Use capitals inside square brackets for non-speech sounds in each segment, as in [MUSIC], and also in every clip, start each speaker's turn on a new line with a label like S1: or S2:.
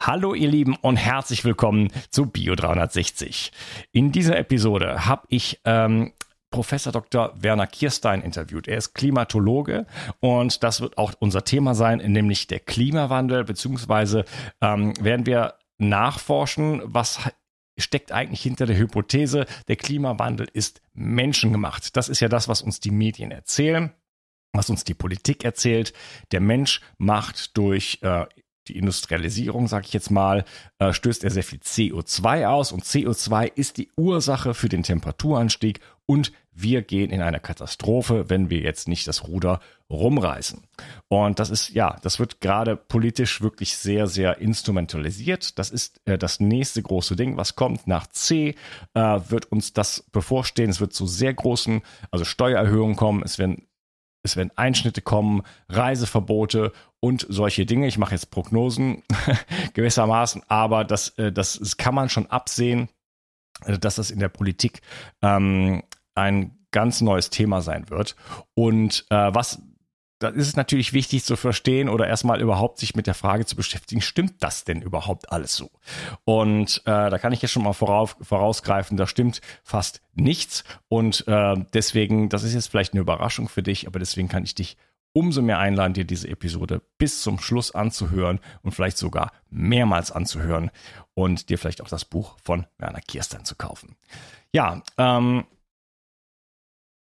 S1: Hallo ihr Lieben und herzlich willkommen zu Bio 360. In dieser Episode habe ich ähm, Professor Dr. Werner Kierstein interviewt. Er ist Klimatologe und das wird auch unser Thema sein, nämlich der Klimawandel, beziehungsweise ähm, werden wir nachforschen, was steckt eigentlich hinter der Hypothese, der Klimawandel ist menschengemacht. Das ist ja das, was uns die Medien erzählen was uns die Politik erzählt. Der Mensch macht durch äh, die Industrialisierung, sage ich jetzt mal, äh, stößt er sehr viel CO2 aus und CO2 ist die Ursache für den Temperaturanstieg und wir gehen in eine Katastrophe, wenn wir jetzt nicht das Ruder rumreißen. Und das ist, ja, das wird gerade politisch wirklich sehr, sehr instrumentalisiert. Das ist äh, das nächste große Ding, was kommt. Nach C äh, wird uns das bevorstehen. Es wird zu sehr großen, also Steuererhöhungen kommen. Es werden es werden Einschnitte kommen, Reiseverbote und solche Dinge. Ich mache jetzt Prognosen [LAUGHS] gewissermaßen, aber das, äh, das, das kann man schon absehen, äh, dass das in der Politik ähm, ein ganz neues Thema sein wird. Und äh, was da ist es natürlich wichtig zu verstehen oder erstmal überhaupt sich mit der Frage zu beschäftigen, stimmt das denn überhaupt alles so? Und äh, da kann ich jetzt schon mal vorauf, vorausgreifen, da stimmt fast nichts. Und äh, deswegen, das ist jetzt vielleicht eine Überraschung für dich, aber deswegen kann ich dich umso mehr einladen, dir diese Episode bis zum Schluss anzuhören und vielleicht sogar mehrmals anzuhören und dir vielleicht auch das Buch von Werner Kirstein zu kaufen. Ja, ähm,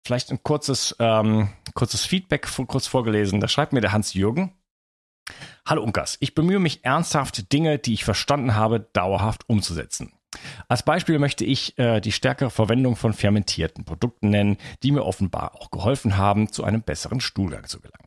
S1: vielleicht ein kurzes, ähm, kurzes Feedback kurz vorgelesen. Da schreibt mir der Hans-Jürgen. Hallo Unkas, ich bemühe mich ernsthaft, Dinge, die ich verstanden habe, dauerhaft umzusetzen. Als Beispiel möchte ich äh, die stärkere Verwendung von fermentierten Produkten nennen, die mir offenbar auch geholfen haben, zu einem besseren Stuhlgang zu gelangen.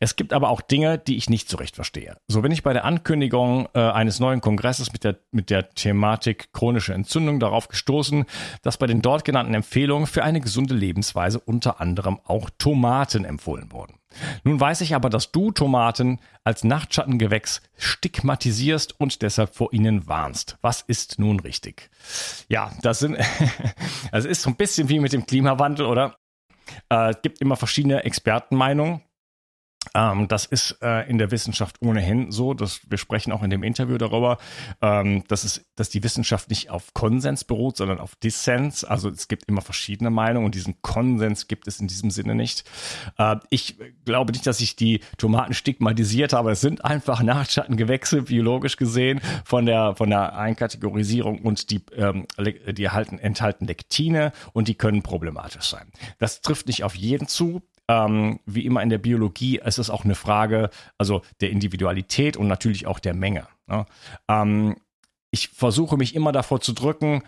S1: Es gibt aber auch Dinge, die ich nicht so recht verstehe. So bin ich bei der Ankündigung äh, eines neuen Kongresses mit der, mit der Thematik chronische Entzündung darauf gestoßen, dass bei den dort genannten Empfehlungen für eine gesunde Lebensweise unter anderem auch Tomaten empfohlen wurden. Nun weiß ich aber, dass du Tomaten als Nachtschattengewächs stigmatisierst und deshalb vor ihnen warnst. Was ist nun richtig? Ja, das sind, [LAUGHS] also ist so ein bisschen wie mit dem Klimawandel, oder? Äh, es gibt immer verschiedene Expertenmeinungen. Ähm, das ist äh, in der Wissenschaft ohnehin so, dass wir sprechen auch in dem Interview darüber, ähm, dass es, dass die Wissenschaft nicht auf Konsens beruht, sondern auf Dissens. Also es gibt immer verschiedene Meinungen und diesen Konsens gibt es in diesem Sinne nicht. Äh, ich glaube nicht, dass ich die Tomaten stigmatisiert habe. Es sind einfach Nachtschattengewächse, biologisch gesehen, von der von der Einkategorisierung und die ähm, die erhalten, enthalten Lektine und die können problematisch sein. Das trifft nicht auf jeden zu ähm, wie immer in der Biologie, es ist auch eine Frage, also der Individualität und natürlich auch der Menge. Ne? Ähm, ich versuche mich immer davor zu drücken,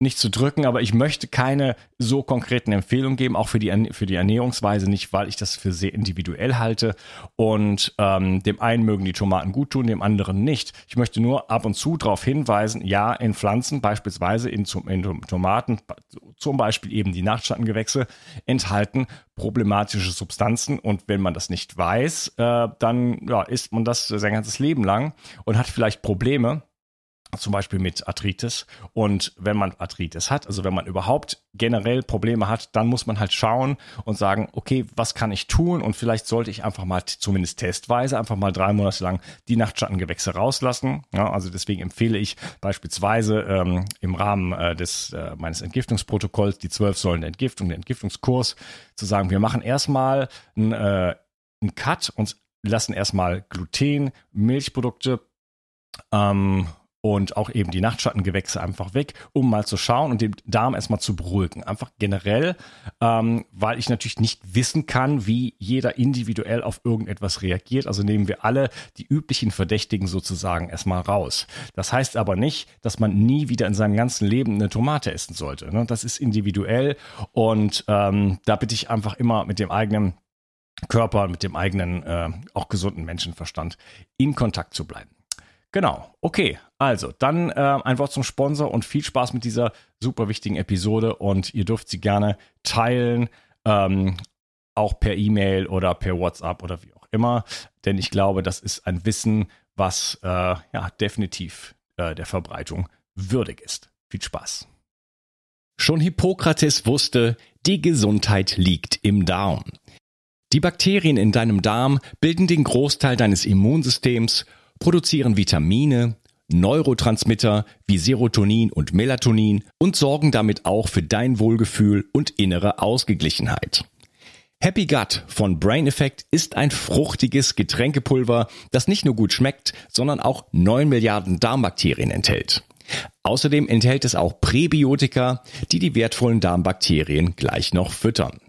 S1: nicht zu drücken, aber ich möchte keine so konkreten Empfehlungen geben, auch für die, für die Ernährungsweise nicht, weil ich das für sehr individuell halte. Und ähm, dem einen mögen die Tomaten gut tun, dem anderen nicht. Ich möchte nur ab und zu darauf hinweisen, ja, in Pflanzen, beispielsweise in, in Tomaten, zum Beispiel eben die Nachtschattengewächse, enthalten problematische Substanzen. Und wenn man das nicht weiß, äh, dann ja, isst man das sein ganzes Leben lang und hat vielleicht Probleme zum Beispiel mit Arthritis. Und wenn man Arthritis hat, also wenn man überhaupt generell Probleme hat, dann muss man halt schauen und sagen, okay, was kann ich tun? Und vielleicht sollte ich einfach mal zumindest testweise einfach mal drei Monate lang die Nachtschattengewächse rauslassen. Ja, also deswegen empfehle ich beispielsweise ähm, im Rahmen äh, des äh, meines Entgiftungsprotokolls die zwölf Säulen der Entgiftung, den Entgiftungskurs, zu sagen, wir machen erstmal einen, äh, einen Cut und lassen erstmal Gluten, Milchprodukte, ähm, und auch eben die Nachtschattengewächse einfach weg, um mal zu schauen und den Darm erstmal zu beruhigen. Einfach generell, ähm, weil ich natürlich nicht wissen kann, wie jeder individuell auf irgendetwas reagiert. Also nehmen wir alle die üblichen Verdächtigen sozusagen erstmal raus. Das heißt aber nicht, dass man nie wieder in seinem ganzen Leben eine Tomate essen sollte. Ne? Das ist individuell und ähm, da bitte ich einfach immer mit dem eigenen Körper, mit dem eigenen, äh, auch gesunden Menschenverstand in Kontakt zu bleiben. Genau, okay. Also, dann äh, ein Wort zum Sponsor und viel Spaß mit dieser super wichtigen Episode und ihr dürft sie gerne teilen, ähm, auch per E-Mail oder per WhatsApp oder wie auch immer, denn ich glaube, das ist ein Wissen, was äh, ja definitiv äh, der Verbreitung würdig ist. Viel Spaß. Schon Hippokrates wusste, die Gesundheit liegt im Darm. Die Bakterien in deinem Darm bilden den Großteil deines Immunsystems produzieren Vitamine, Neurotransmitter wie Serotonin und Melatonin und sorgen damit auch für dein Wohlgefühl und innere Ausgeglichenheit. Happy Gut von Brain Effect ist ein fruchtiges Getränkepulver, das nicht nur gut schmeckt, sondern auch 9 Milliarden Darmbakterien enthält. Außerdem enthält es auch Präbiotika, die die wertvollen Darmbakterien gleich noch füttern.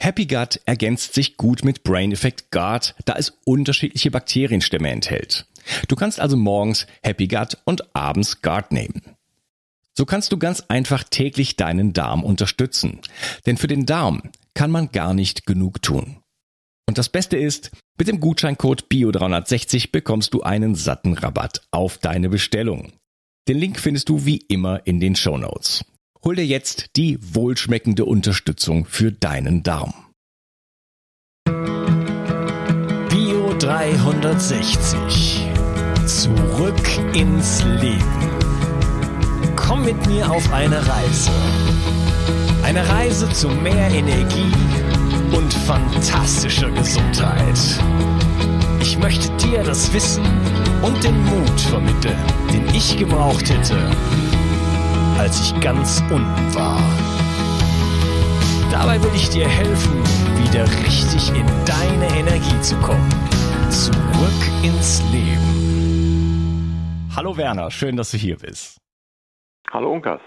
S1: Happy Gut ergänzt sich gut mit Brain Effect Guard, da es unterschiedliche Bakterienstämme enthält. Du kannst also morgens Happy Gut und abends Guard nehmen. So kannst du ganz einfach täglich deinen Darm unterstützen. Denn für den Darm kann man gar nicht genug tun. Und das Beste ist, mit dem Gutscheincode BIO360 bekommst du einen satten Rabatt auf deine Bestellung. Den Link findest du wie immer in den Show Notes. Hol dir jetzt die wohlschmeckende Unterstützung für deinen Darm.
S2: Bio 360. Zurück ins Leben. Komm mit mir auf eine Reise. Eine Reise zu mehr Energie und fantastischer Gesundheit. Ich möchte dir das Wissen und den Mut vermitteln, den ich gebraucht hätte, als ich ganz unten war. Dabei will ich dir helfen, wieder richtig in deine Energie zu kommen. Zurück ins Leben.
S1: Hallo Werner, schön, dass du hier bist.
S3: Hallo Unkas.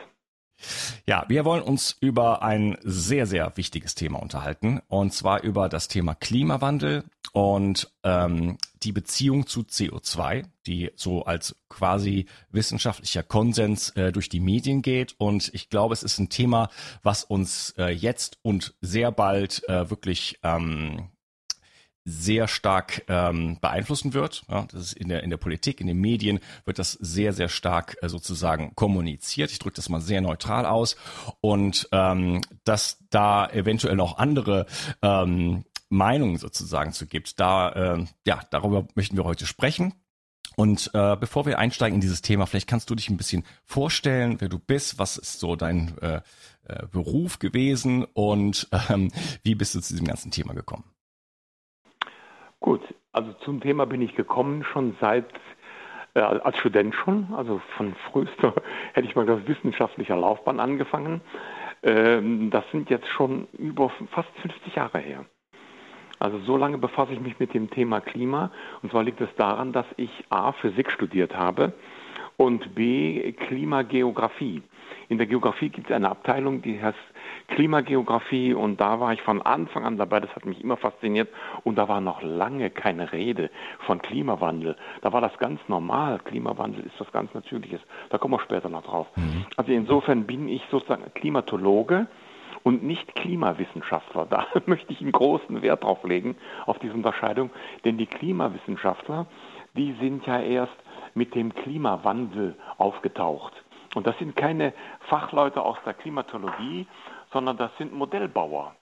S1: Ja, wir wollen uns über ein sehr, sehr wichtiges Thema unterhalten, und zwar über das Thema Klimawandel und ähm, die Beziehung zu CO2, die so als quasi wissenschaftlicher Konsens äh, durch die Medien geht. Und ich glaube, es ist ein Thema, was uns äh, jetzt und sehr bald äh, wirklich ähm, sehr stark ähm, beeinflussen wird. Ja, das ist in der in der Politik, in den Medien wird das sehr sehr stark äh, sozusagen kommuniziert. Ich drücke das mal sehr neutral aus und ähm, dass da eventuell noch andere ähm, Meinungen sozusagen zu gibt. Da äh, ja darüber möchten wir heute sprechen. Und äh, bevor wir einsteigen in dieses Thema, vielleicht kannst du dich ein bisschen vorstellen, wer du bist, was ist so dein äh, äh, Beruf gewesen und ähm, wie bist du zu diesem ganzen Thema gekommen?
S3: Gut, also zum Thema bin ich gekommen schon seit äh, als Student schon, also von frühester [LAUGHS] hätte ich mal das wissenschaftlicher Laufbahn angefangen. Ähm, das sind jetzt schon über fast 50 Jahre her. Also so lange befasse ich mich mit dem Thema Klima. Und zwar liegt es daran, dass ich A, Physik studiert habe und B, Klimageografie. In der Geografie gibt es eine Abteilung, die heißt Klimageografie und da war ich von Anfang an dabei, das hat mich immer fasziniert und da war noch lange keine Rede von Klimawandel. Da war das ganz normal, Klimawandel ist was ganz Natürliches. Da kommen wir später noch drauf. Mhm. Also insofern bin ich sozusagen Klimatologe und nicht Klimawissenschaftler. [LAUGHS] Da möchte ich einen großen Wert drauf legen, auf diese Unterscheidung, denn die Klimawissenschaftler, die sind ja erst mit dem Klimawandel aufgetaucht. Und das sind keine Fachleute aus der Klimatologie, sondern das sind Modellbauer.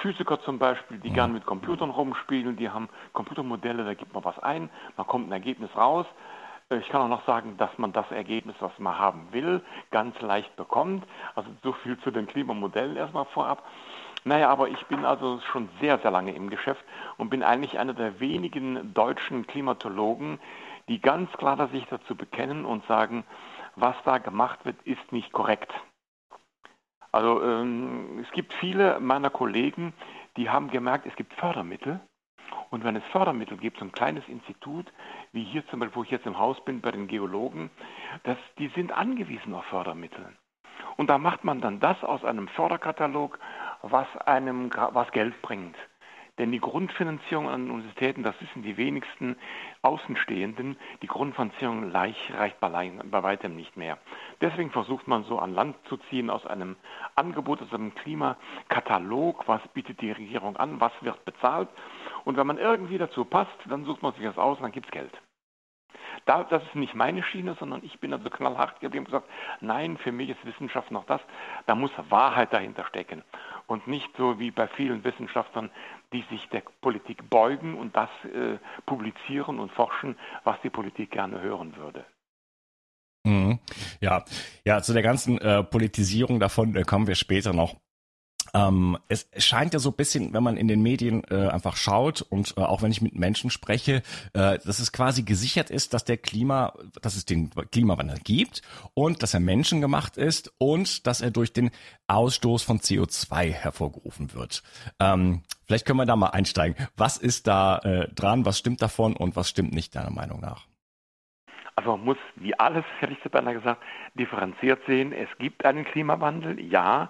S3: Physiker zum Beispiel, die gern mit Computern rumspielen, die haben Computermodelle, da gibt man was ein, man kommt ein Ergebnis raus. Äh, ich kann auch noch sagen, dass man das Ergebnis, was man haben will, ganz leicht bekommt. Also so viel zu den Klimamodellen erstmal vorab. Naja, aber ich bin also schon sehr, sehr lange im Geschäft und bin eigentlich einer der wenigen deutschen Klimatologen, die ganz klar sich dazu bekennen und sagen, was da gemacht wird, ist nicht korrekt. Also ähm, es gibt viele meiner Kollegen, die haben gemerkt, es gibt Fördermittel. Und wenn es Fördermittel gibt, so ein kleines Institut, wie hier zum Beispiel, wo ich jetzt im Haus bin, bei den Geologen, das, die sind angewiesen auf Fördermittel. Und da macht man dann das aus einem Förderkatalog, was einem was Geld bringt. Denn die Grundfinanzierung an Universitäten, das wissen die wenigsten Außenstehenden, die Grundfinanzierung reicht bei, weitem nicht mehr. Deswegen versucht man so an Land zu ziehen aus einem Angebot, aus einem Klimakatalog, was bietet die Regierung an, was wird bezahlt. Und wenn man irgendwie dazu passt, dann sucht man sich das aus und dann gibt es Geld. Da, das ist nicht meine Schiene, sondern ich bin also knallhart geblieben und gesagt, nein, für mich ist Wissenschaft noch das, da muss Wahrheit dahinter stecken. Und nicht so wie bei vielen Wissenschaftlern, die sich der Politik beugen und das äh, publizieren und forschen, was die Politik gerne hören würde.
S1: Mhm. Ja, ja, zu der ganzen äh, Politisierung davon äh, kommen wir später noch. Ähm, es scheint ja so ein bisschen, wenn man in den Medien äh, einfach schaut und äh, auch wenn ich mit Menschen spreche, äh, dass es quasi gesichert ist, dass der Klima, dass es den Klimawandel gibt und dass er menschengemacht ist und dass er durch den Ausstoß von CO2 hervorgerufen wird. Ähm, vielleicht können wir da mal einsteigen. Was ist da äh, dran? Was stimmt davon und was stimmt nicht deiner Meinung nach?
S3: Also man muss, wie alles, hätte ich zu beinahe gesagt, differenziert sehen. Es gibt einen Klimawandel, ja,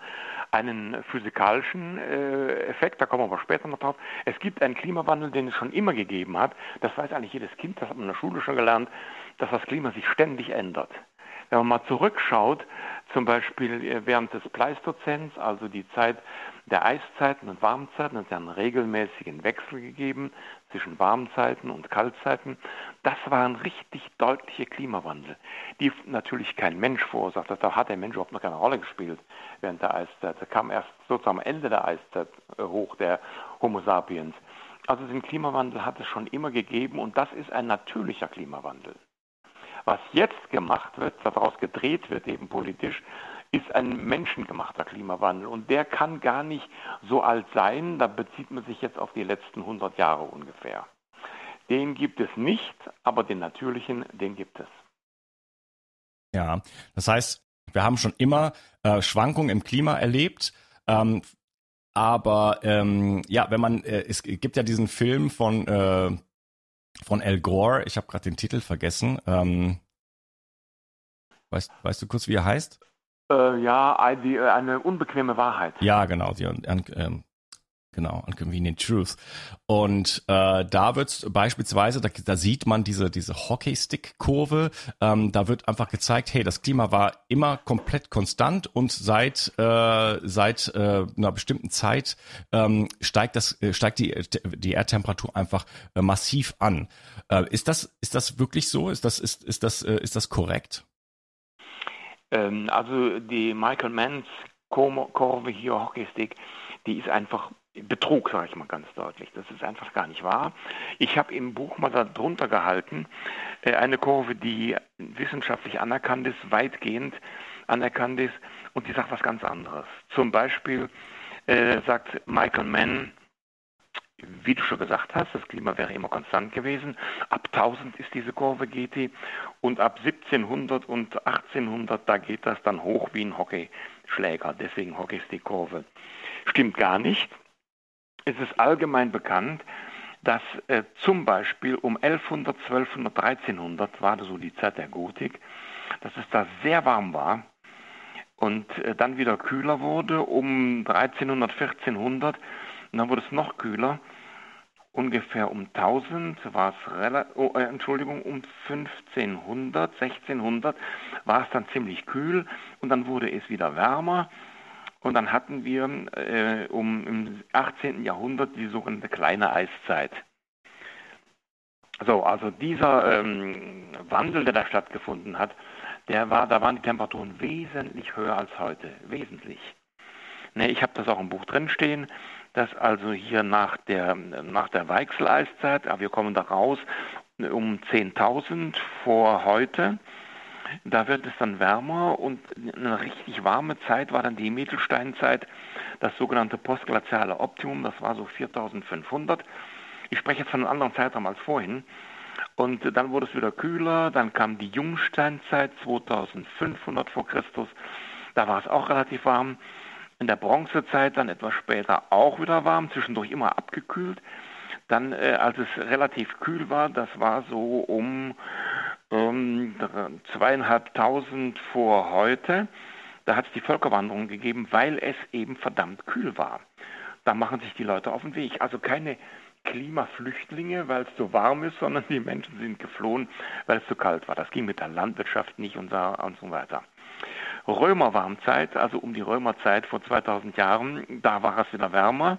S3: einen physikalischen äh, Effekt, da kommen wir aber später noch drauf. Es gibt einen Klimawandel, den es schon immer gegeben hat. Das weiß eigentlich jedes Kind, das hat man in der Schule schon gelernt, dass das Klima sich ständig ändert. Wenn man mal zurückschaut, zum Beispiel äh, während des Pleistozäns, also die Zeit der Eiszeiten und Warmzeiten, hat es einen regelmäßigen Wechsel gegeben zwischen Warmzeiten und Kaltzeiten. Das waren richtig deutliche Klimawandel, die natürlich kein Mensch verursacht hat. Da hat der Mensch überhaupt noch keine Rolle gespielt während der Eiszeit. Da kam erst sozusagen am Ende der Eiszeit äh, hoch der Homo sapiens. Also den Klimawandel hat es schon immer gegeben und das ist ein natürlicher Klimawandel. Was jetzt gemacht wird, daraus gedreht wird eben politisch, ist ein menschengemachter Klimawandel und der kann gar nicht so alt sein, da bezieht man sich jetzt auf die letzten 100 Jahre ungefähr. Den gibt es nicht, aber den natürlichen, den gibt es.
S1: Ja, das heißt, wir haben schon immer äh, Schwankungen im Klima erlebt. Ähm, aber ähm, ja, wenn man, äh, es gibt ja diesen Film von, äh, von Al Gore, ich habe gerade den Titel vergessen. Ähm, weißt, weißt du kurz, wie er heißt?
S3: Äh, ja, die, äh, eine unbequeme Wahrheit.
S1: Ja, genau. Die, ähm, Genau, Unconvenient Truth. Und äh, da wird beispielsweise, da, da sieht man diese, diese Hockeystick-Kurve, ähm, da wird einfach gezeigt, hey, das Klima war immer komplett konstant und seit, äh, seit äh, einer bestimmten Zeit ähm, steigt, das, äh, steigt die, die Erdtemperatur einfach äh, massiv an. Ist, das, ist das wirklich so? Ist das, ist, ist das, ist das korrekt?
S3: Ähm, also die Michael Manns Kurve hier, Hockeystick, die ist einfach Betrug, sage ich mal ganz deutlich. Das ist einfach gar nicht wahr. Ich habe im Buch mal darunter gehalten, äh, eine Kurve, die wissenschaftlich anerkannt ist, weitgehend anerkannt ist und die sagt was ganz anderes. Zum Beispiel äh, sagt Michael Mann, wie du schon gesagt hast, das Klima wäre immer konstant gewesen. Ab 1000 ist diese Kurve GT und ab 1700 und 1800, da geht das dann hoch wie ein Hockeyschläger. Deswegen Hockey ist die Kurve. Stimmt gar nicht ist es allgemein bekannt, dass äh, zum Beispiel um 1100, 1200, 1300 war das so die Zeit der Gotik, dass es da sehr warm war und äh, dann wieder kühler wurde um 1300, 1400 und dann wurde es noch kühler. Ungefähr um 1000 war es, oh, äh, Entschuldigung, um 1500, 1600 war es dann ziemlich kühl und dann wurde es wieder wärmer und dann hatten wir äh, um im 18. Jahrhundert die sogenannte kleine Eiszeit. So, also dieser ähm, Wandel, der da stattgefunden hat, der war, da waren die Temperaturen wesentlich höher als heute, wesentlich. Ne, ich habe das auch im Buch drinstehen, dass also hier nach der, nach der Weichseleiszeit, ja, wir kommen da raus um 10.000 vor heute, da wird es dann wärmer und eine richtig warme Zeit war dann die Mittelsteinzeit, das sogenannte postglaziale Optimum, das war so 4500. Ich spreche jetzt von einem anderen Zeitraum als vorhin. Und dann wurde es wieder kühler, dann kam die Jungsteinzeit 2500 vor Christus, da war es auch relativ warm. In der Bronzezeit dann etwas später auch wieder warm, zwischendurch immer abgekühlt. Dann, äh, als es relativ kühl war, das war so um ähm, zweieinhalbtausend vor heute. Da hat es die Völkerwanderung gegeben, weil es eben verdammt kühl war. Da machen sich die Leute auf den Weg. Also keine Klimaflüchtlinge, weil es so warm ist, sondern die Menschen sind geflohen, weil es zu kalt war. Das ging mit der Landwirtschaft nicht und so weiter. Römerwarmzeit, also um die Römerzeit vor 2000 Jahren, da war es wieder wärmer.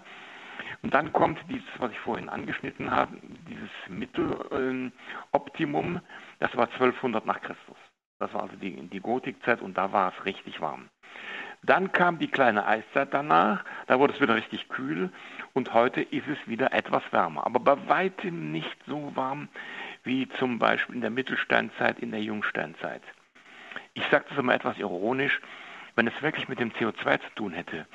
S3: Und dann kommt dieses, was ich vorhin angeschnitten habe, dieses Mitteloptimum, äh, das war 1200 nach Christus. Das war also die, die Gotikzeit und da war es richtig warm. Dann kam die kleine Eiszeit danach, da wurde es wieder richtig kühl und heute ist es wieder etwas wärmer, aber bei weitem nicht so warm wie zum Beispiel in der Mittelsteinzeit, in der Jungsteinzeit. Ich sage das immer etwas ironisch, Wenn es wirklich mit dem CO2 zu tun hätte,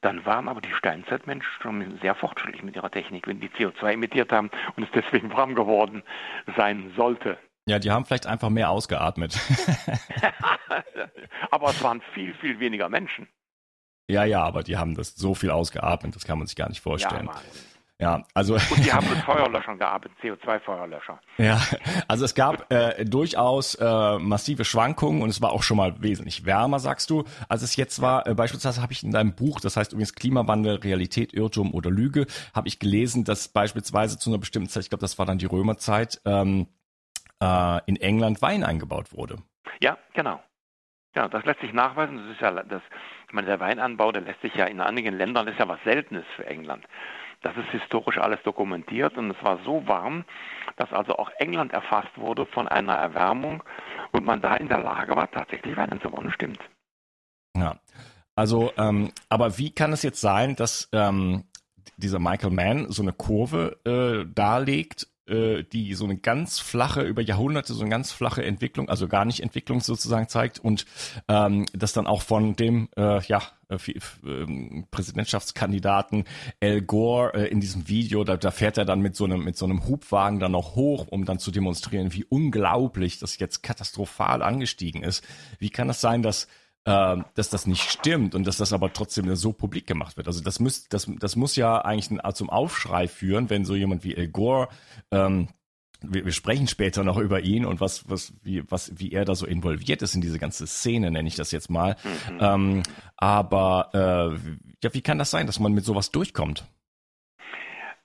S3: dann waren aber die Steinzeitmenschen schon sehr fortschrittlich mit ihrer Technik, wenn die CO2 emittiert haben und es deswegen warm geworden sein sollte.
S1: Ja, die haben vielleicht einfach mehr ausgeatmet. [LAUGHS]
S3: aber es waren viel, viel weniger Menschen.
S1: Ja, ja, aber die haben das so viel ausgeatmet, das kann man sich gar nicht vorstellen. Ja. Ja, also.
S3: Und die haben [LAUGHS] mit Feuerlöschern gearbeitet, CO2-Feuerlöscher.
S1: Ja, also es gab äh, durchaus äh, massive Schwankungen und es war auch schon mal wesentlich wärmer, sagst du, als es jetzt war. Äh, beispielsweise habe ich in deinem Buch, das heißt übrigens Klimawandel, Realität, Irrtum oder Lüge, habe ich gelesen, dass beispielsweise zu einer bestimmten Zeit, ich glaube, das war dann die Römerzeit, ähm, äh, in England Wein eingebaut wurde.
S3: Ja, genau. Ja, das lässt sich nachweisen. Das ist ja das, ich meine, der Weinanbau, der lässt sich ja in einigen Ländern, das ist ja was Seltenes für England. Das ist historisch alles dokumentiert und es war so warm, dass also auch England erfasst wurde von einer Erwärmung und man da in der Lage war, tatsächlich Wein zu bauen. Stimmt.
S1: Ja, also, ähm, aber wie kann es jetzt sein, dass ähm, dieser Michael Mann so eine Kurve äh, darlegt, äh, die so eine ganz flache, über Jahrhunderte so eine ganz flache Entwicklung, also gar nicht Entwicklung sozusagen zeigt und ähm, das dann auch von dem äh, ja, äh, äh, Präsidentschaftskandidaten Al Gore äh, in diesem Video, da, da fährt er dann mit so einem mit so einem Hubwagen dann noch hoch, um dann zu demonstrieren, wie unglaublich das jetzt katastrophal angestiegen ist. Wie kann das sein, dass äh, dass das nicht stimmt und dass das aber trotzdem so publik gemacht wird. Also das muss, das, das muss ja eigentlich zum Aufschrei führen, wenn so jemand wie Al Gore ähm, wir, wir sprechen später noch über ihn und was, was, wie, was, wie er da so involviert ist in diese ganze Szene, nenne ich das jetzt mal. Mhm. Ähm, aber äh, ja, wie kann das sein, dass man mit sowas durchkommt?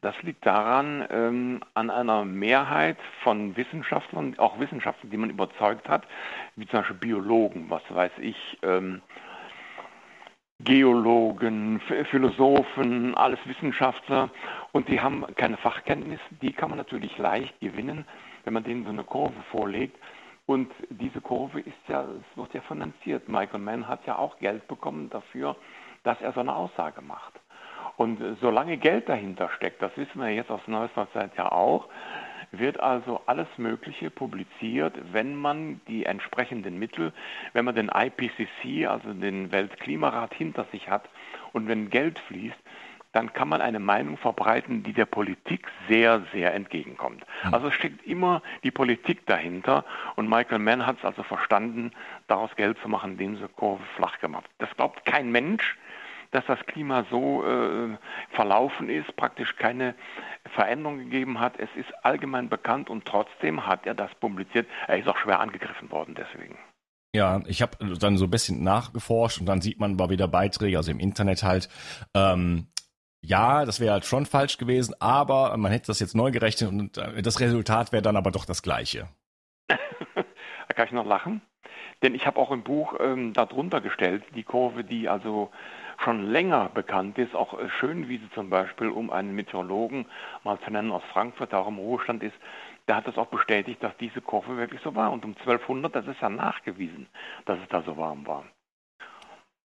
S3: Das liegt daran, ähm, an einer Mehrheit von Wissenschaftlern, auch Wissenschaftlern, die man überzeugt hat, wie zum Beispiel Biologen, was weiß ich, ähm, Geologen, Philosophen, alles Wissenschaftler und die haben keine Fachkenntnis, die kann man natürlich leicht gewinnen, wenn man denen so eine Kurve vorlegt. Und diese Kurve ist ja, es wird ja finanziert. Michael Mann hat ja auch Geld bekommen dafür, dass er so eine Aussage macht. Und solange Geld dahinter steckt, das wissen wir jetzt aus neuester Zeit ja auch, wird also alles Mögliche publiziert, wenn man die entsprechenden Mittel, wenn man den IPCC, also den Weltklimarat hinter sich hat und wenn Geld fließt, dann kann man eine Meinung verbreiten, die der Politik sehr, sehr entgegenkommt. Hm. Also steckt immer die Politik dahinter und Michael Mann hat es also verstanden, daraus Geld zu machen, indem sie Kurve flach gemacht. Das glaubt kein Mensch, dass das Klima so äh, verlaufen ist, praktisch keine Veränderung gegeben hat. Es ist allgemein bekannt und trotzdem hat er das publiziert. Er ist auch schwer angegriffen worden deswegen.
S1: Ja, ich habe dann so ein bisschen nachgeforscht und dann sieht man mal wieder Beiträge, also im Internet halt, ähm, ja, das wäre halt schon falsch gewesen, aber man hätte das jetzt neu gerechnet und äh, das Resultat wäre dann aber doch das gleiche.
S3: da [LAUGHS] kann ich noch lachen, denn ich habe auch im Buch ähm, darunter gestellt, die Kurve, die also schon länger bekannt ist, auch äh, Schönwiese zum Beispiel, um einen Meteorologen mal zu nennen aus Frankfurt, der auch im Ruhestand ist, der hat das auch bestätigt, dass diese Kurve wirklich so war. Und um 1200, das ist ja nachgewiesen, dass es da so warm war.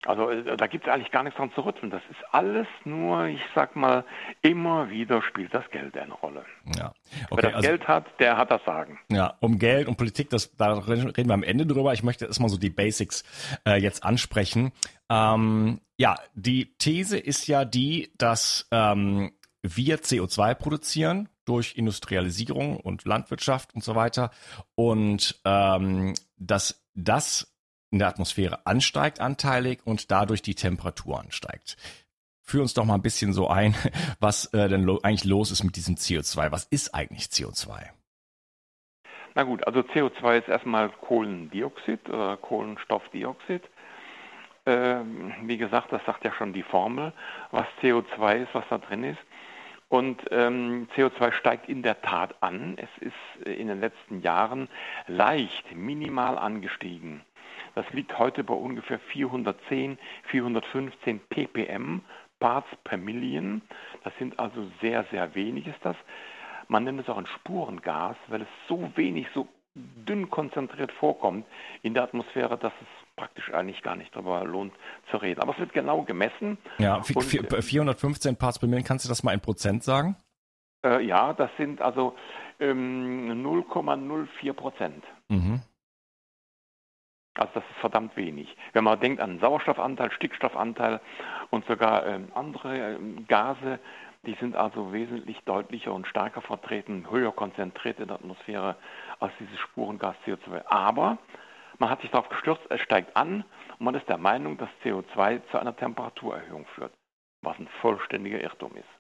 S3: Also äh, da gibt es eigentlich gar nichts dran zu rütteln. Das ist alles nur, ich sag mal, immer wieder spielt das Geld eine Rolle.
S1: Ja.
S3: Okay, Wer das also, Geld hat, der hat das Sagen.
S1: Ja, um Geld und Politik, das, da reden wir am Ende drüber. Ich möchte erstmal so die Basics äh, jetzt ansprechen. Ähm, ja, die These ist ja die, dass ähm, wir CO2 produzieren durch Industrialisierung und Landwirtschaft und so weiter und ähm, dass das in der Atmosphäre ansteigt anteilig und dadurch die Temperatur ansteigt. Führ uns doch mal ein bisschen so ein, [LAUGHS] was äh, denn lo eigentlich los ist mit diesem CO2. Was ist eigentlich CO2?
S3: Na gut, also CO2 ist erstmal Kohlendioxid oder Kohlenstoffdioxid. Ähm, wie gesagt, das sagt ja schon die Formel, was CO2 ist, was da drin ist. Und ähm, CO2 steigt in der Tat an. Es ist in den letzten Jahren leicht, minimal angestiegen. Das liegt heute bei ungefähr 410, 415 ppm, Parts per Million. Das sind also sehr, sehr wenig ist das. Man nennt es auch ein Spurengas, weil es so wenig, so dünn konzentriert vorkommt in der Atmosphäre, dass es praktisch eigentlich gar nicht darüber lohnt zu reden. Aber es wird genau gemessen.
S1: Ja, 415 Parts per Million, kannst du das mal in Prozent sagen?
S3: Äh, ja, das sind also ähm, 0,04 Prozent. Mhm. Also das ist verdammt wenig. Wenn man denkt an Sauerstoffanteil, Stickstoffanteil und sogar ähm, andere ähm, Gase, die sind also wesentlich deutlicher und stärker vertreten, höher konzentriert in der Atmosphäre als dieses Spurengas CO2. Aber man hat sich darauf gestürzt, es steigt an und man ist der Meinung, dass CO2 zu einer Temperaturerhöhung führt, was ein vollständiger Irrtum ist.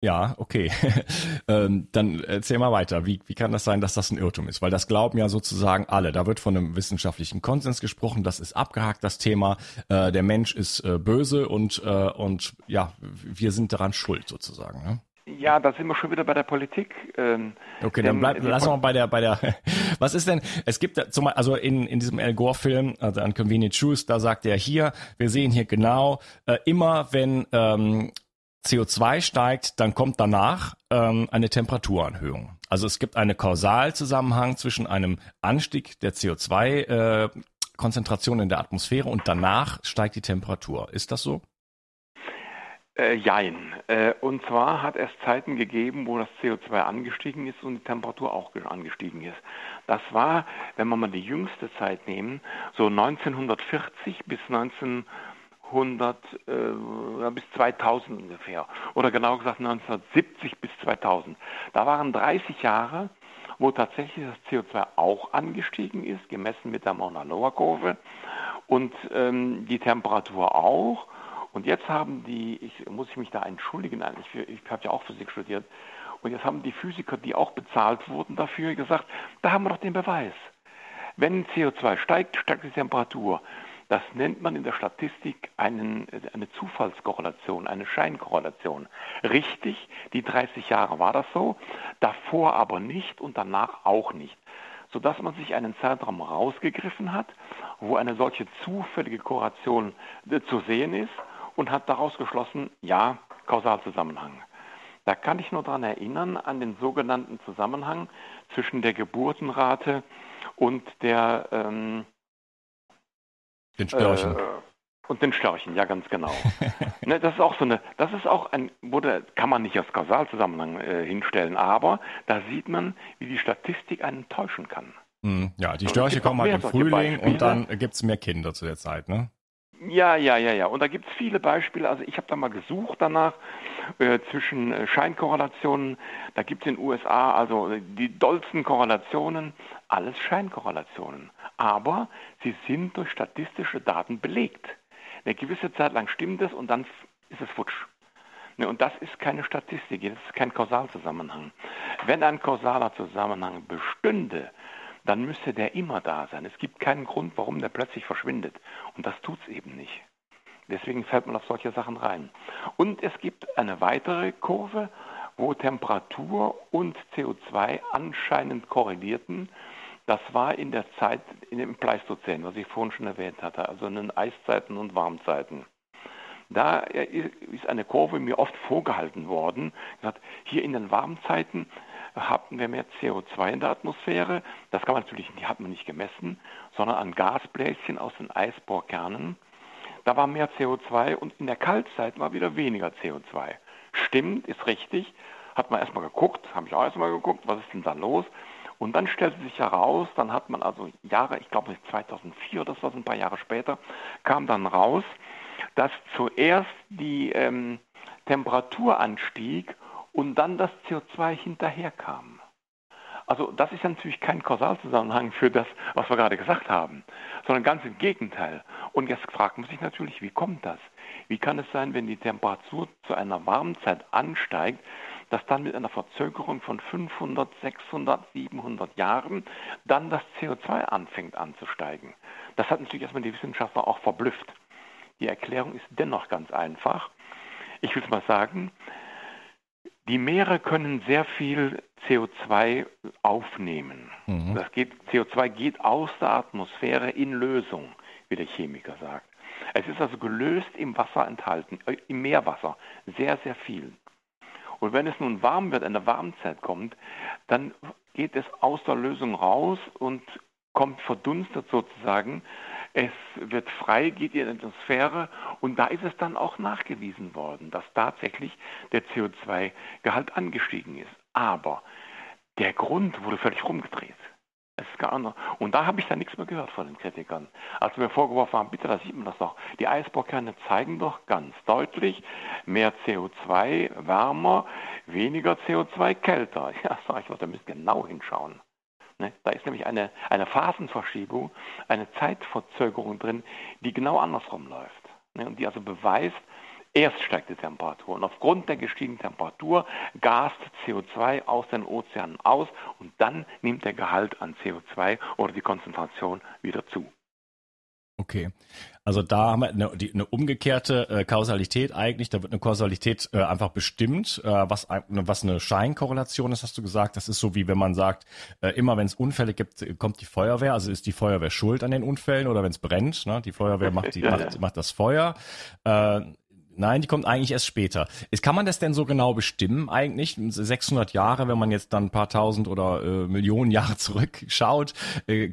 S1: Ja, okay. [LAUGHS] ähm, dann erzähl mal weiter. Wie, wie kann das sein, dass das ein Irrtum ist? Weil das glauben ja sozusagen alle. Da wird von einem wissenschaftlichen Konsens gesprochen. Das ist abgehakt, das Thema. Äh, der Mensch ist äh, böse und, äh, und ja, wir sind daran schuld sozusagen. Ne?
S3: Ja, da sind wir schon wieder bei der Politik.
S1: Ähm, okay, dann bleib, lass mal bei der, bei der, [LAUGHS] was ist denn, es gibt zum also in, in diesem Al Gore-Film, also an Convenient Truth, da sagt er hier, wir sehen hier genau, äh, immer wenn ähm, CO2 steigt, dann kommt danach ähm, eine Temperaturanhöhung. Also es gibt einen Kausalzusammenhang zwischen einem Anstieg der CO2-Konzentration äh, in der Atmosphäre und danach steigt die Temperatur. Ist das so?
S3: Äh, jein. Äh, und zwar hat es Zeiten gegeben, wo das CO2 angestiegen ist und die Temperatur auch angestiegen ist. Das war, wenn wir mal die jüngste Zeit nehmen, so 1940 bis 19 100 äh, bis 2000 ungefähr. Oder genau gesagt 1970 bis 2000. Da waren 30 Jahre, wo tatsächlich das CO2 auch angestiegen ist, gemessen mit der Mauna Loa Kurve und ähm, die Temperatur auch. Und jetzt haben die, ich muss ich mich da entschuldigen eigentlich, ich habe ja auch Physik studiert, und jetzt haben die Physiker, die auch bezahlt wurden dafür, gesagt, da haben wir doch den Beweis. Wenn CO2 steigt, steigt die Temperatur. Das nennt man in der Statistik einen, eine Zufallskorrelation, eine Scheinkorrelation. Richtig, die 30 Jahre war das so, davor aber nicht und danach auch nicht. Sodass man sich einen Zeitraum rausgegriffen hat, wo eine solche zufällige Korrelation äh, zu sehen ist und hat daraus geschlossen, ja, Kausalzusammenhang. Da kann ich nur daran erinnern, an den sogenannten Zusammenhang zwischen der Geburtenrate und der ähm,
S1: den Störchen. Äh,
S3: und den Störchen, ja, ganz genau. [LAUGHS] ne, das ist auch so eine, das ist auch ein, wurde, kann man nicht als Kausalzusammenhang äh, hinstellen, aber da sieht man, wie die Statistik einen täuschen kann.
S1: Hm, ja, die Störche kommen halt im Frühling und dann gibt es mehr Kinder zu der Zeit, ne?
S3: Ja, ja, ja, ja. Und da gibt es viele Beispiele. Also ich habe da mal gesucht danach äh, zwischen äh, Scheinkorrelationen. Da gibt es in den USA also die dollsten Korrelationen, alles Scheinkorrelationen. Aber sie sind durch statistische Daten belegt. Eine gewisse Zeit lang stimmt es und dann ist es futsch. Ne, und das ist keine Statistik, das ist kein Kausalzusammenhang. Wenn ein kausaler Zusammenhang bestünde, dann müsste der immer da sein. Es gibt keinen Grund, warum der plötzlich verschwindet. Und das tut es eben nicht. Deswegen fällt man auf solche Sachen rein. Und es gibt eine weitere Kurve, wo Temperatur und CO2 anscheinend korrelierten. Das war in der Zeit, in dem Pleistozän, was ich vorhin schon erwähnt hatte, also in den Eiszeiten und Warmzeiten. Da ist eine Kurve mir oft vorgehalten worden. Gesagt, hier in den Warmzeiten hatten wir mehr CO2 in der Atmosphäre. Das kann man natürlich, die hat man nicht gemessen, sondern an Gasbläschen aus den Eisbohrkernen. Da war mehr CO2 und in der Kaltzeit war wieder weniger CO2. Stimmt, ist richtig. Hat man erstmal geguckt, habe ich auch erstmal geguckt, was ist denn da los? Und dann stellte sich heraus, dann hat man also Jahre, ich glaube 2004, das war so ein paar Jahre später, kam dann raus, dass zuerst die ähm, Temperatur anstieg und dann das CO2 hinterherkam. Also das ist natürlich kein Kausalzusammenhang für das, was wir gerade gesagt haben, sondern ganz im Gegenteil. Und jetzt fragt man sich natürlich, wie kommt das? Wie kann es sein, wenn die Temperatur zu einer Warmzeit ansteigt, dass dann mit einer Verzögerung von 500, 600, 700 Jahren dann das CO2 anfängt anzusteigen? Das hat natürlich erstmal die Wissenschaftler auch verblüfft. Die Erklärung ist dennoch ganz einfach. Ich will es mal sagen, die Meere können sehr viel CO2 aufnehmen. Mhm. Das geht, CO2 geht aus der Atmosphäre in Lösung, wie der Chemiker sagt. Es ist also gelöst im Wasser enthalten, äh, im Meerwasser, sehr, sehr viel. Und wenn es nun warm wird, eine Warmzeit kommt, dann geht es aus der Lösung raus und kommt verdunstet sozusagen es wird frei, geht in die Atmosphäre und da ist es dann auch nachgewiesen worden, dass tatsächlich der CO2-Gehalt angestiegen ist. Aber der Grund wurde völlig rumgedreht. Es ist anders. Und da habe ich dann nichts mehr gehört von den Kritikern. Als mir vorgeworfen haben, bitte, da sieht man das doch. Die Eisbohrkerne zeigen doch ganz deutlich mehr CO2 wärmer, weniger CO2 kälter. [LAUGHS] Ja, sage ich, da müsst genau hinschauen. Ne? Da ist nämlich eine, eine Phasenverschiebung, eine Zeitverzögerung drin, die genau andersrum läuft. Ne? Und die also beweist, Erst steigt die Temperatur und aufgrund der gestiegenen Temperatur gast CO2 aus den Ozeanen aus und dann nimmt der Gehalt an CO2 oder die Konzentration wieder zu.
S1: Okay, also da haben wir eine, die, eine umgekehrte äh, Kausalität eigentlich. Da wird eine Kausalität äh, einfach bestimmt, äh, was, was eine Scheinkorrelation ist, hast du gesagt. Das ist so wie wenn man sagt, äh, immer wenn es Unfälle gibt, kommt die Feuerwehr. Also ist die Feuerwehr schuld an den Unfällen oder wenn es brennt. Ne? Die Feuerwehr macht, die, [LAUGHS] ja, macht, ja. macht das Feuer. Äh, Nein, die kommt eigentlich erst später. Ist, kann man das denn so genau bestimmen eigentlich? 600 Jahre, wenn man jetzt dann ein paar tausend oder äh, Millionen Jahre [LAUGHS] zurückschaut, äh,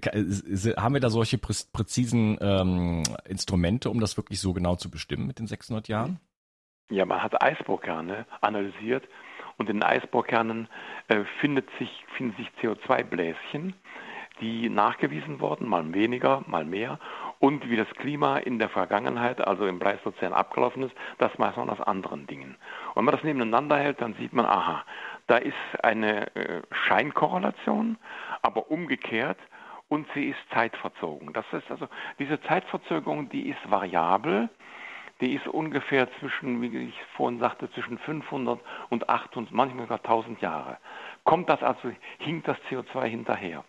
S1: haben wir da solche prä präzisen ähm, Instrumente, um das wirklich so genau zu bestimmen mit den 600 Jahren?
S3: Ja, man hat Eisbohrkerne analysiert und in den Eisbohrkernen äh, findet sich, finden sich CO2-Bläschen, die nachgewiesen wurden, mal weniger, mal mehr und wie das Klima in der Vergangenheit, also im Pleistozän abgelaufen ist, das weiß man aus anderen Dingen. Und wenn man das nebeneinander hält, dann sieht man, aha, da ist eine äh, Scheinkorrelation, aber umgekehrt und sie ist zeitverzogen. Das ist also diese Zeitverzögerung, die ist variabel. Die ist ungefähr zwischen, wie ich vorhin sagte, zwischen 500 und 800, manchmal sogar 1000 Jahre. Kommt das also, hinkt das CO2 hinterher?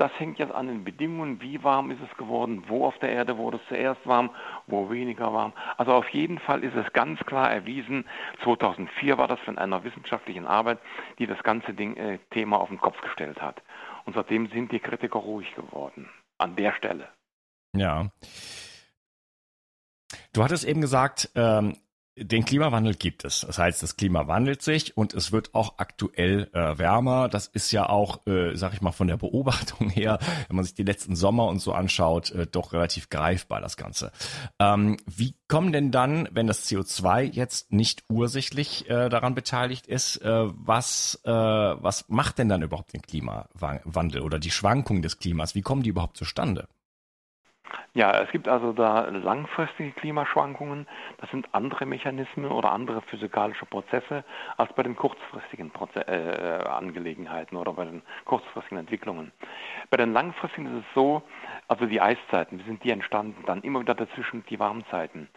S3: Das hängt jetzt an den Bedingungen, wie warm ist es geworden, wo auf der Erde wurde es zuerst warm, wo weniger warm. Also auf jeden Fall ist es ganz klar erwiesen, 2004 war das von einer wissenschaftlichen Arbeit, die das ganze Ding, äh, Thema auf den Kopf gestellt hat. Und seitdem sind die Kritiker ruhig geworden. An der Stelle.
S1: Ja. Du hattest eben gesagt, ähm, den Klimawandel gibt es. Das heißt, das Klima wandelt sich und es wird auch aktuell äh, wärmer. Das ist ja auch, äh, sag ich mal, von der Beobachtung [LAUGHS] her, wenn man sich die letzten Sommer und so anschaut, äh, doch relativ greifbar das Ganze. Ähm, wie kommen denn dann, wenn das CO2 jetzt nicht ursächlich äh, daran beteiligt ist, äh, was, äh, was macht denn dann überhaupt den Klimawandel oder die Schwankungen des Klimas? Wie kommen die überhaupt zustande?
S3: Ja, es gibt also da langfristige Klimaschwankungen. Das sind andere Mechanismen oder andere physikalische Prozesse als bei den kurzfristigen Proze äh, Angelegenheiten oder bei den kurzfristigen Entwicklungen. Bei den langfristigen ist es so, also die Eiszeiten, wie sind die entstanden? Dann immer wieder dazwischen die Warmzeiten.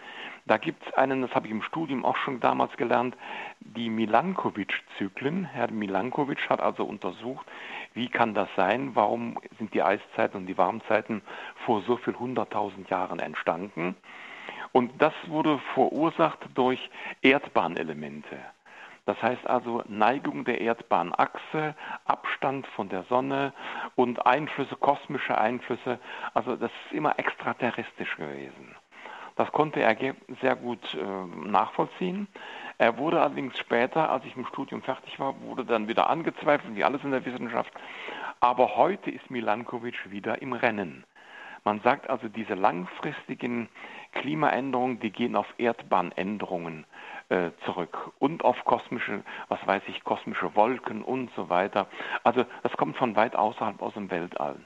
S3: Da gibt es einen, das habe ich im Studium auch schon damals gelernt, die Milankovic-Zyklen. Herr Milankovic hat also untersucht, wie kann das sein? Warum sind die Eiszeiten und die Warmzeiten vor so viel hunderttausend Jahren entstanden? Und das wurde verursacht durch Erdbahnelemente. Das heißt also Neigung der Erdbahnachse, Abstand von der Sonne und Einflüsse, kosmische Einflüsse. Also das ist immer extraterrestrisch gewesen. Das konnte er sehr gut äh, nachvollziehen. Er wurde allerdings später, als ich im Studium fertig war, wurde dann wieder angezweifelt, wie alles in der Wissenschaft. Aber heute ist Milankovic wieder im Rennen. Man sagt also, diese langfristigen Klimaänderungen, die gehen auf Erdbahnänderungen äh, zurück und auf kosmische, was weiß ich, kosmische Wolken und so weiter. Also das kommt von weit außerhalb aus dem Weltall.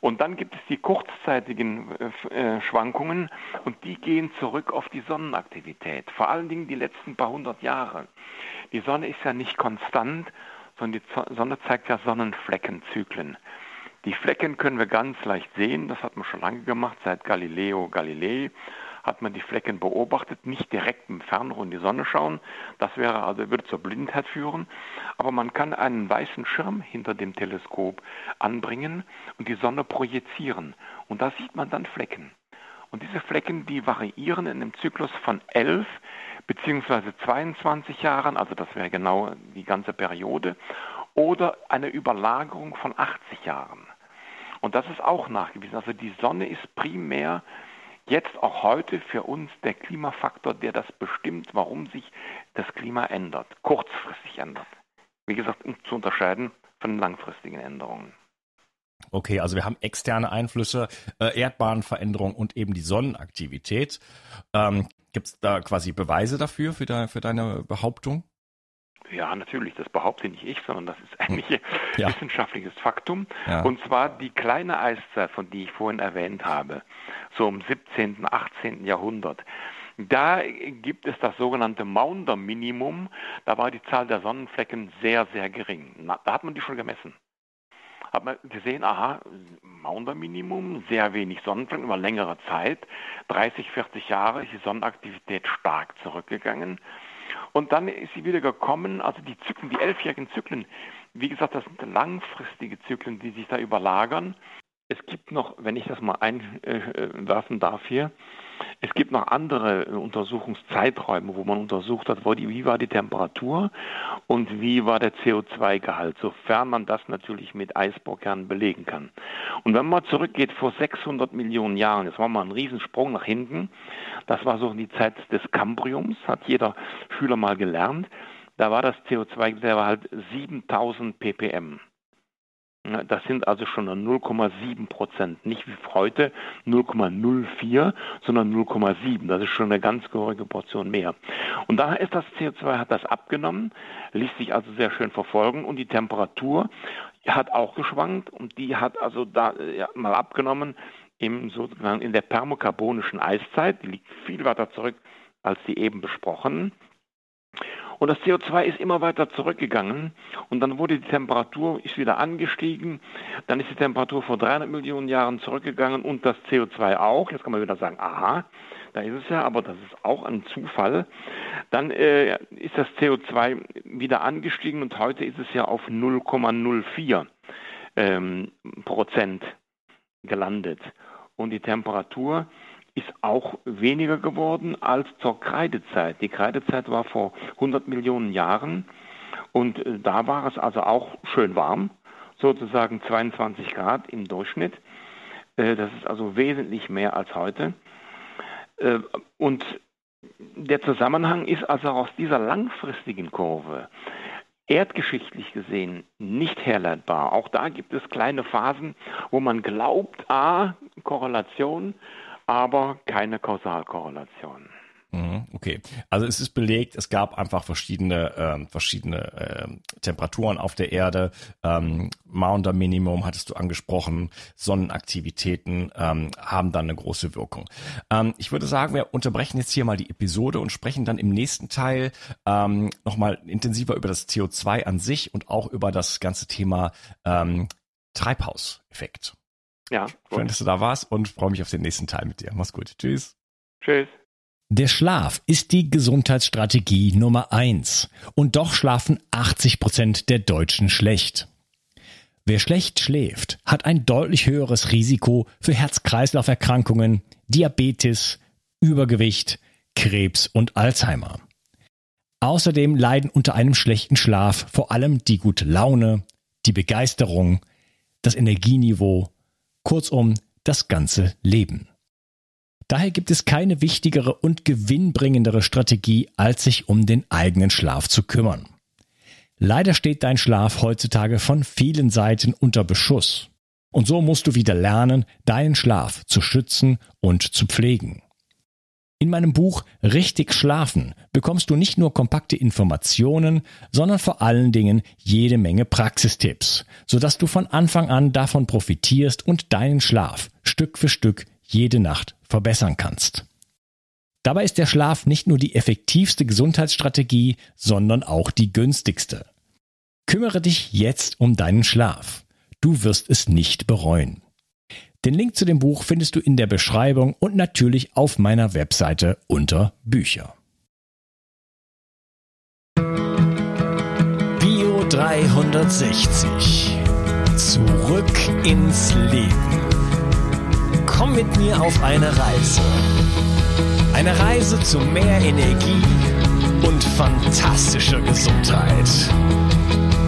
S3: Und dann gibt es die kurzzeitigen äh, äh, Schwankungen und die gehen zurück auf die Sonnenaktivität. Vor allen Dingen die letzten paar hundert Jahre. Die Sonne ist ja nicht konstant, sondern die Sonne zeigt ja Sonnenfleckenzyklen. Die Flecken können wir ganz leicht sehen, das hat man schon lange gemacht, seit Galileo Galilei hat man die Flecken beobachtet, nicht direkt im Fernrohr in die Sonne schauen, das wäre also, würde zur Blindheit führen, aber man kann einen weißen Schirm hinter dem Teleskop anbringen und die Sonne projizieren und da sieht man dann Flecken. Und diese Flecken, die variieren in einem Zyklus von 11 bzw. 22 Jahren, also das wäre genau die ganze Periode, oder eine Überlagerung von 80 Jahren. Und das ist auch nachgewiesen. Also die Sonne ist primär jetzt auch heute für uns der Klimafaktor, der das bestimmt, warum sich das Klima ändert, kurzfristig ändert. Wie gesagt, um zu unterscheiden von langfristigen Änderungen.
S1: Okay, also wir haben externe Einflüsse, äh, Erdbahnveränderung und eben die Sonnenaktivität. Ähm, Gibt es da quasi Beweise dafür, für, de, für deine Behauptung?
S3: Ja, natürlich, das behaupte nicht ich, sondern das ist eigentlich hm.
S4: ja.
S3: wissenschaftliches Faktum.
S4: Ja.
S3: Und zwar die kleine Eiszeit, von die ich vorhin erwähnt habe, so im 17., 18. Jahrhundert. Da gibt es das sogenannte Maunder-Minimum. Da war die Zahl der Sonnenflecken sehr, sehr gering. Na, da hat man die schon gemessen. Hat man gesehen, aha, Maunder-Minimum, sehr wenig Sonnenflecken über längere Zeit. 30, 40 Jahre ist die Sonnenaktivität stark zurückgegangen. Und dann ist sie wieder gekommen, also die Zyklen, die elfjährigen Zyklen, wie gesagt, das sind langfristige Zyklen, die sich da überlagern. Es gibt noch, wenn ich das mal einwerfen darf hier, es gibt noch andere Untersuchungszeiträume, wo man untersucht hat, wie war die Temperatur und wie war der CO2-Gehalt, sofern man das natürlich mit Eisbohrkernen belegen kann. Und wenn man zurückgeht vor 600 Millionen Jahren, jetzt wir mal einen Riesensprung nach hinten, das war so die Zeit des Kambriums, hat jeder Schüler mal gelernt, da war das CO2, der war halt 7000 ppm. Das sind also schon 0,7 Prozent. Nicht wie heute 0,04, sondern 0,7. Das ist schon eine ganz gehörige Portion mehr. Und daher ist das CO2 hat das abgenommen, ließ sich also sehr schön verfolgen und die Temperatur hat auch geschwankt und die hat also da ja, mal abgenommen im sozusagen in der permokarbonischen Eiszeit. Die liegt viel weiter zurück als die eben besprochenen. Und das CO2 ist immer weiter zurückgegangen und dann wurde die Temperatur ist wieder angestiegen. Dann ist die Temperatur vor 300 Millionen Jahren zurückgegangen und das CO2 auch. Jetzt kann man wieder sagen, aha, da ist es ja, aber das ist auch ein Zufall. Dann äh, ist das CO2 wieder angestiegen und heute ist es ja auf 0,04 ähm, Prozent gelandet. Und die Temperatur ist auch weniger geworden als zur Kreidezeit. Die Kreidezeit war vor 100 Millionen Jahren und äh, da war es also auch schön warm, sozusagen 22 Grad im Durchschnitt. Äh, das ist also wesentlich mehr als heute. Äh, und der Zusammenhang ist also aus dieser langfristigen Kurve erdgeschichtlich gesehen nicht herleitbar. Auch da gibt es kleine Phasen, wo man glaubt, a, Korrelation, aber keine Kausalkorrelation.
S4: Mhm, okay, also es ist belegt, es gab einfach verschiedene äh, verschiedene äh, Temperaturen auf der Erde. Ähm, Maunder Minimum hattest du angesprochen, Sonnenaktivitäten ähm, haben dann eine große Wirkung. Ähm, ich würde sagen, wir unterbrechen jetzt hier mal die Episode und sprechen dann im nächsten Teil ähm, nochmal intensiver über das CO2 an sich und auch über das ganze Thema ähm, Treibhauseffekt.
S3: Ja.
S4: Schön, dass du da warst und freue mich auf den nächsten Teil mit dir. Mach's gut. Tschüss.
S3: Tschüss.
S1: Der Schlaf ist die Gesundheitsstrategie Nummer eins. Und doch schlafen 80 Prozent der Deutschen schlecht. Wer schlecht schläft, hat ein deutlich höheres Risiko für Herz-Kreislauf-Erkrankungen, Diabetes, Übergewicht, Krebs und Alzheimer. Außerdem leiden unter einem schlechten Schlaf vor allem die gute Laune, die Begeisterung, das Energieniveau kurzum das ganze Leben. Daher gibt es keine wichtigere und gewinnbringendere Strategie, als sich um den eigenen Schlaf zu kümmern. Leider steht dein Schlaf heutzutage von vielen Seiten unter Beschuss. Und so musst du wieder lernen, deinen Schlaf zu schützen und zu pflegen. In meinem Buch Richtig Schlafen bekommst du nicht nur kompakte Informationen, sondern vor allen Dingen jede Menge Praxistipps, sodass du von Anfang an davon profitierst und deinen Schlaf Stück für Stück jede Nacht verbessern kannst. Dabei ist der Schlaf nicht nur die effektivste Gesundheitsstrategie, sondern auch die günstigste. Kümmere dich jetzt um deinen Schlaf. Du wirst es nicht bereuen. Den Link zu dem Buch findest du in der Beschreibung und natürlich auf meiner Webseite unter Bücher. Bio 360. Zurück ins Leben. Komm mit mir auf eine Reise. Eine Reise zu mehr Energie und fantastischer Gesundheit.